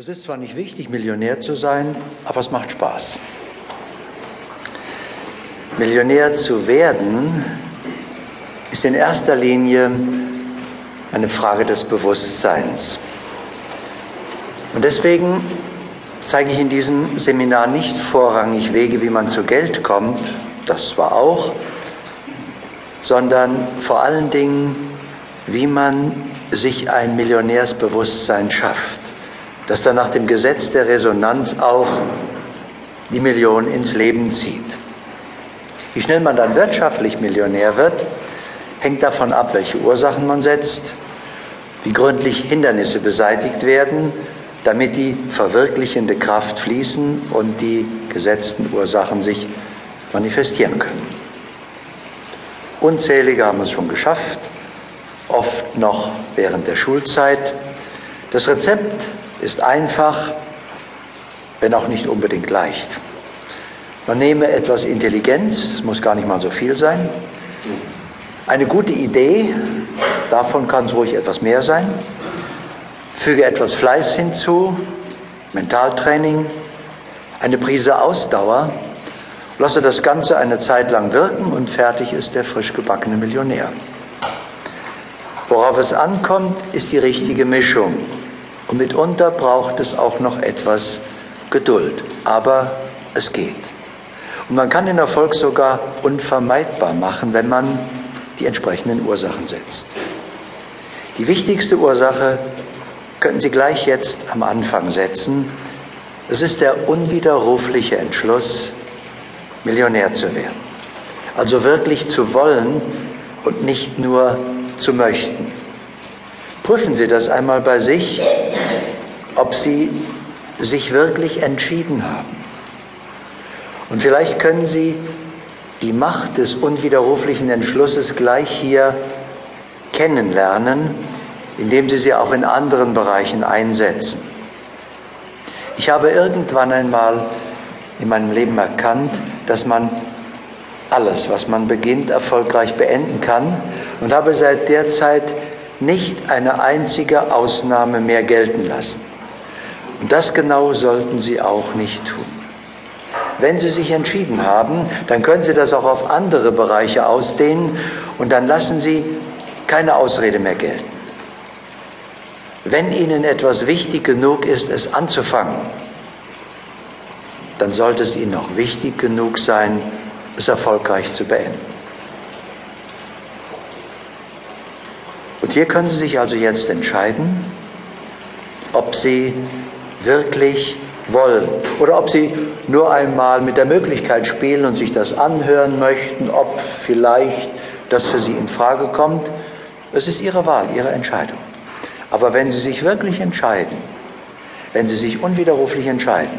Es ist zwar nicht wichtig, Millionär zu sein, aber es macht Spaß. Millionär zu werden ist in erster Linie eine Frage des Bewusstseins. Und deswegen zeige ich in diesem Seminar nicht vorrangig Wege, wie man zu Geld kommt, das zwar auch, sondern vor allen Dingen, wie man sich ein Millionärsbewusstsein schafft, das dann nach dem Gesetz der Resonanz auch die Million ins Leben zieht. Wie schnell man dann wirtschaftlich Millionär wird, hängt davon ab, welche Ursachen man setzt, wie gründlich Hindernisse beseitigt werden, damit die verwirklichende Kraft fließen und die gesetzten Ursachen sich manifestieren können. Unzählige haben es schon geschafft, oft noch während der Schulzeit. Das Rezept ist einfach, wenn auch nicht unbedingt leicht. Man nehme etwas Intelligenz, es muss gar nicht mal so viel sein, eine gute Idee, davon kann es ruhig etwas mehr sein, füge etwas Fleiß hinzu, Mentaltraining, eine Prise Ausdauer, lasse das Ganze eine Zeit lang wirken und fertig ist der frisch gebackene Millionär. Worauf es ankommt, ist die richtige Mischung. Und mitunter braucht es auch noch etwas Geduld. Aber es geht. Und man kann den Erfolg sogar unvermeidbar machen, wenn man die entsprechenden Ursachen setzt. Die wichtigste Ursache könnten Sie gleich jetzt am Anfang setzen. Es ist der unwiderrufliche Entschluss, Millionär zu werden. Also wirklich zu wollen und nicht nur zu möchten. Prüfen Sie das einmal bei sich, ob Sie sich wirklich entschieden haben. Und vielleicht können Sie die Macht des unwiderruflichen Entschlusses gleich hier kennenlernen, indem Sie sie auch in anderen Bereichen einsetzen. Ich habe irgendwann einmal in meinem Leben erkannt, dass man alles, was man beginnt, erfolgreich beenden kann und habe seit der Zeit nicht eine einzige Ausnahme mehr gelten lassen. Und das genau sollten Sie auch nicht tun. Wenn Sie sich entschieden haben, dann können Sie das auch auf andere Bereiche ausdehnen und dann lassen Sie keine Ausrede mehr gelten. Wenn Ihnen etwas wichtig genug ist, es anzufangen, dann sollte es Ihnen auch wichtig genug sein, es erfolgreich zu beenden. Und hier können Sie sich also jetzt entscheiden, ob Sie wirklich wollen oder ob Sie nur einmal mit der Möglichkeit spielen und sich das anhören möchten, ob vielleicht das für Sie in Frage kommt. Es ist Ihre Wahl, Ihre Entscheidung. Aber wenn Sie sich wirklich entscheiden, wenn Sie sich unwiderruflich entscheiden,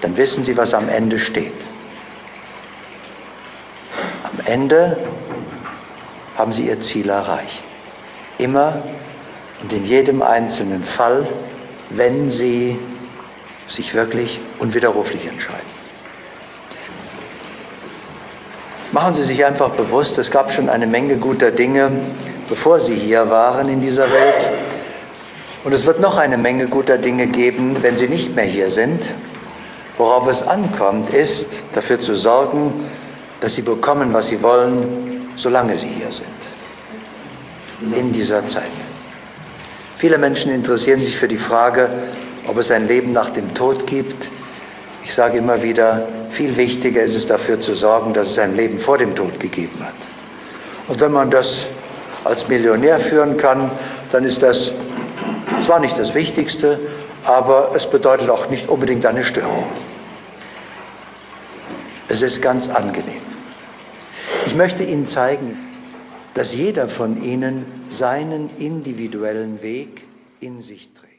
dann wissen Sie, was am Ende steht. Am Ende haben Sie Ihr Ziel erreicht. Immer und in jedem einzelnen Fall, wenn Sie sich wirklich unwiderruflich entscheiden. Machen Sie sich einfach bewusst, es gab schon eine Menge guter Dinge, bevor Sie hier waren in dieser Welt. Und es wird noch eine Menge guter Dinge geben, wenn Sie nicht mehr hier sind. Worauf es ankommt, ist dafür zu sorgen, dass Sie bekommen, was Sie wollen, solange Sie hier sind in dieser Zeit. Viele Menschen interessieren sich für die Frage, ob es ein Leben nach dem Tod gibt. Ich sage immer wieder, viel wichtiger ist es dafür zu sorgen, dass es ein Leben vor dem Tod gegeben hat. Und wenn man das als Millionär führen kann, dann ist das zwar nicht das Wichtigste, aber es bedeutet auch nicht unbedingt eine Störung. Es ist ganz angenehm. Ich möchte Ihnen zeigen, dass jeder von ihnen seinen individuellen Weg in sich trägt.